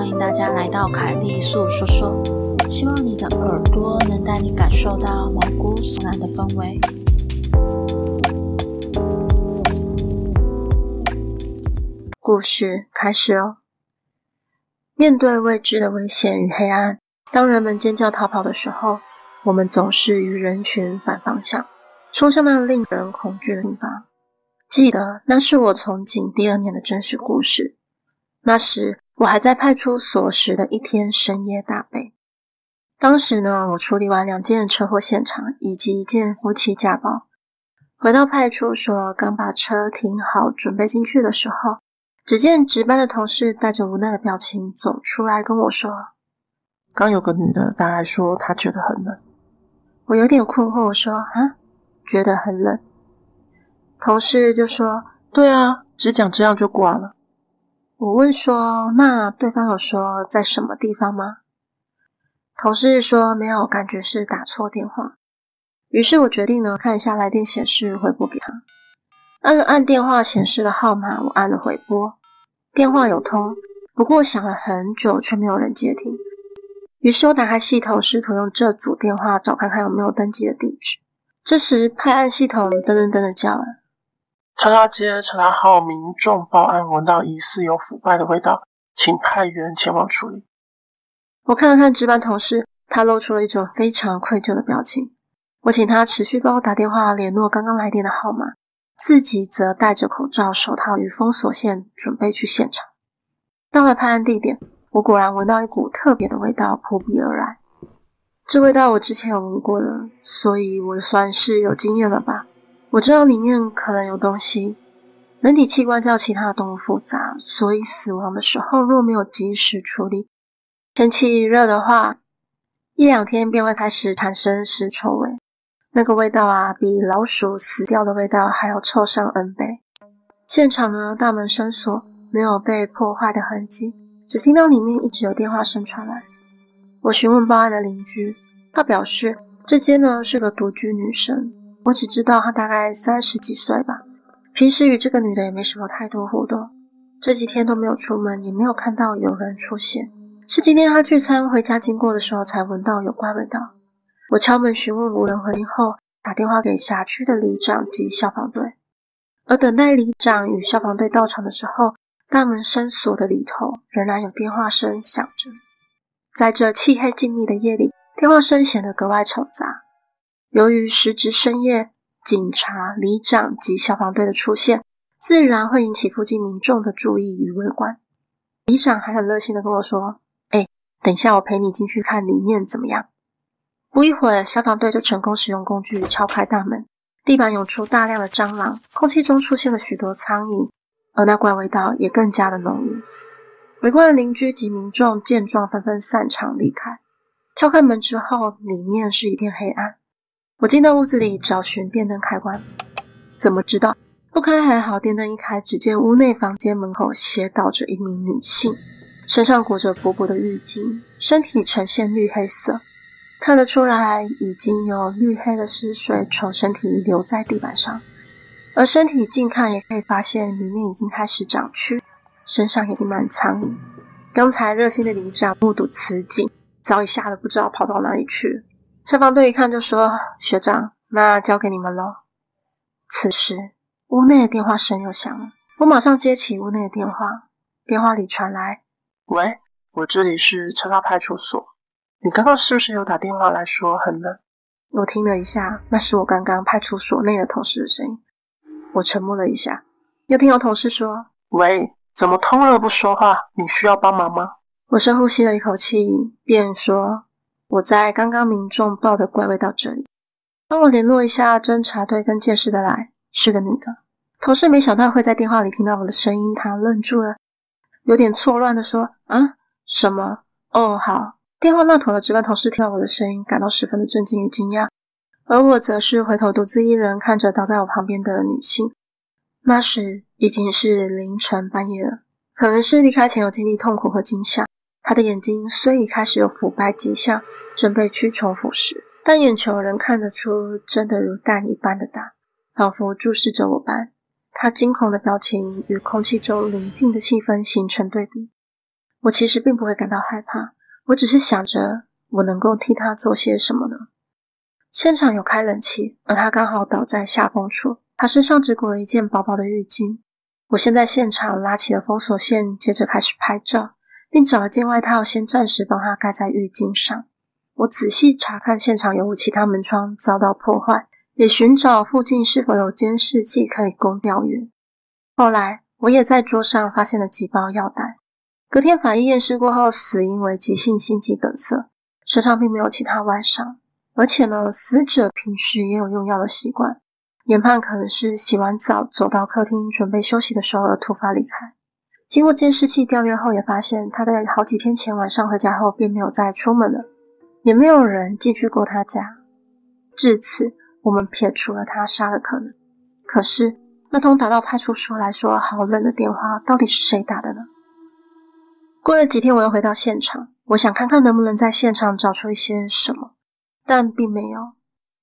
欢迎大家来到凯莉粟说说，希望你的耳朵能带你感受到毛骨悚然的氛围。故事开始哦。面对未知的危险与黑暗，当人们尖叫逃跑的时候，我们总是与人群反方向，冲向那令人恐惧的地方。记得那是我从警第二年的真实故事。那时我还在派出所时的一天深夜大悲。当时呢，我处理完两件车祸现场以及一件夫妻家暴，回到派出所，刚把车停好，准备进去的时候，只见值班的同事带着无奈的表情走出来跟我说：“刚有个女的大概说她觉得很冷。”我有点困惑，我说：“啊，觉得很冷？”同事就说：“对啊，只讲这样就挂了。”我问说：“那对方有说在什么地方吗？”同事说：“没有，感觉是打错电话。”于是我决定呢，看一下来电显示，回拨给他。按了按电话显示的号码，我按了回拨，电话有通，不过响了很久却没有人接听。于是我打开系统，试图用这组电话找看看有没有登记的地址。这时派案系统噔噔噔的叫了。叉叉街叉叉号民众报案，闻到疑似有腐败的味道，请派员前往处理。我看了看值班同事，他露出了一种非常愧疚的表情。我请他持续帮我打电话联络刚刚来电的号码，自己则戴着口罩、手套与封锁线，准备去现场。到了派案地点，我果然闻到一股特别的味道扑鼻而来。这味道我之前有闻过了，所以我算是有经验了吧。我知道里面可能有东西。人体器官较其他动物复杂，所以死亡的时候若没有及时处理，天气热的话，一两天便会开始产生尸臭味。那个味道啊，比老鼠死掉的味道还要臭上 N 倍。现场呢，大门生锁，没有被破坏的痕迹，只听到里面一直有电话声传来。我询问报案的邻居，他表示这间呢是个独居女生。我只知道他大概三十几岁吧，平时与这个女的也没什么太多互动，这几天都没有出门，也没有看到有人出现。是今天他聚餐回家经过的时候才闻到有怪味道。我敲门询问无人回应后，打电话给辖区的里长及消防队。而等待里长与消防队到场的时候，大门深锁的里头仍然有电话声响着。在这漆黑静谧的夜里，电话声显得格外嘈杂。由于时值深夜，警察、里长及消防队的出现，自然会引起附近民众的注意与围观。里长还很热心的跟我说：“哎，等一下我陪你进去看里面怎么样？”不一会儿，消防队就成功使用工具敲开大门，地板涌出大量的蟑螂，空气中出现了许多苍蝇，而那怪味道也更加的浓郁。围观的邻居及民众见状，纷纷散场离开。敲开门之后，里面是一片黑暗。我进到屋子里找寻电灯开关，怎么知道不开还好，电灯一开，只见屋内房间门口斜倒着一名女性，身上裹着薄薄的浴巾，身体呈现绿黑色，看得出来已经有绿黑的湿水从身体流在地板上，而身体近看也可以发现里面已经开始长蛆，身上已经满苍蝇。刚才热心的里长目睹此景，早已吓得不知道跑到哪里去。消防队一看就说：“学长，那交给你们喽。”此时，屋内的电话声又响了。我马上接起屋内的电话，电话里传来：“喂，我这里是车道派出所。你刚刚是不是有打电话来说很冷？”我听了一下，那是我刚刚派出所内的同事的声音。我沉默了一下，又听到同事说：“喂，怎么通了不说话？你需要帮忙吗？”我深呼吸了一口气，便说。我在刚刚民众报的怪味到这里，帮我联络一下侦查队跟鉴识的来，是个女的。同事没想到会在电话里听到我的声音，他愣住了，有点错乱的说：“啊，什么？哦，好。”电话那头的值班同事听到我的声音，感到十分的震惊与惊讶，而我则是回头独自一人看着倒在我旁边的女性。那时已经是凌晨半夜了，可能是离开前有经历痛苦和惊吓。她的眼睛虽已开始有腐败迹象，正被蛆虫腐蚀，但眼球仍看得出真的如蛋一般的大，仿佛注视着我般。他惊恐的表情与空气中宁静的气氛形成对比。我其实并不会感到害怕，我只是想着我能够替他做些什么呢？现场有开冷气，而他刚好倒在下风处，他身上只裹了一件薄薄的浴巾。我先在现场拉起了封锁线，接着开始拍照，并找了件外套，先暂时帮他盖在浴巾上。我仔细查看现场有无其他门窗遭到破坏，也寻找附近是否有监视器可以供调阅。后来，我也在桌上发现了几包药袋。隔天法医验尸过后，死因为急性心肌梗塞，身上并没有其他外伤，而且呢，死者平时也有用药的习惯。研判可能是洗完澡走到客厅准备休息的时候而突发离开。经过监视器调阅后，也发现他在好几天前晚上回家后便没有再出门了，也没有人进去过他家。至此，我们撇除了他杀的可能。可是，那通打到派出所来说好冷的电话，到底是谁打的呢？过了几天，我又回到现场，我想看看能不能在现场找出一些什么，但并没有。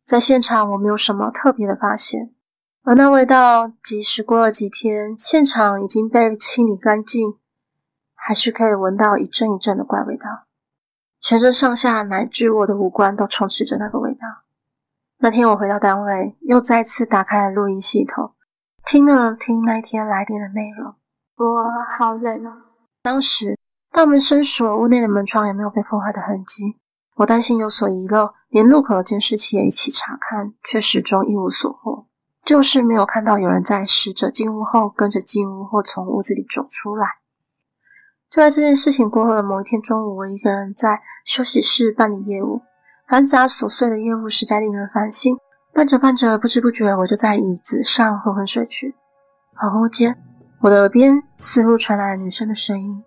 在现场，我没有什么特别的发现，而那味道，即使过了几天，现场已经被清理干净，还是可以闻到一阵一阵的怪味道，全身上下乃至我的五官都充斥着那个味道。那天我回到单位，又再次打开了录音系统，听了听那一天来电的内容。我好冷啊！当时大门深锁，屋内的门窗也没有被破坏的痕迹。我担心有所遗漏，连路口的监视器也一起查看，却始终一无所获，就是没有看到有人在死者进屋后跟着进屋或从屋子里走出来。就在这件事情过后的某一天中午，我一个人在休息室办理业务，繁杂琐碎的业务实在令人烦心。办着办着，不知不觉我就在椅子上昏昏睡去。恍惚间，我的耳边似乎传来了女生的声音，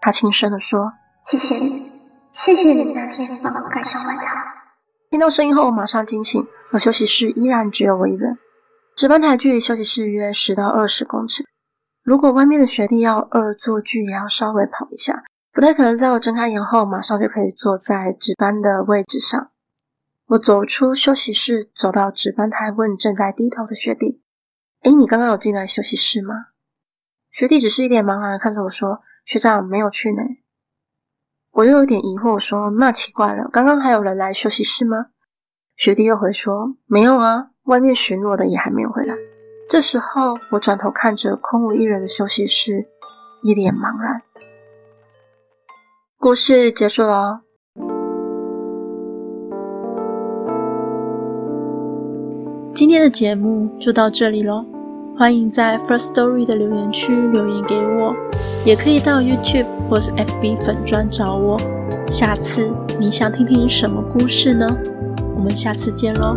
她轻声地说：“谢谢你。”谢谢你那天帮我盖上外套。听到声音后，我马上惊醒。而休息室依然只有我一人。值班台距离休息室约十到二十公尺。如果外面的学弟要恶作剧，也要稍微跑一下，不太可能在我睁开眼后马上就可以坐在值班的位置上。我走出休息室，走到值班台，问正在低头的学弟：“诶，你刚刚有进来休息室吗？”学弟只是一脸茫然看着我说：“学长没有去呢。”我又有点疑惑，说：“那奇怪了，刚刚还有人来休息室吗？”学弟又回说：“没有啊，外面巡逻的也还没有回来。”这时候，我转头看着空无一人的休息室，一脸茫然。故事结束了。今天的节目就到这里喽。欢迎在 First Story 的留言区留言给我，也可以到 YouTube 或是 FB 粉专找我。下次你想听听什么故事呢？我们下次见喽。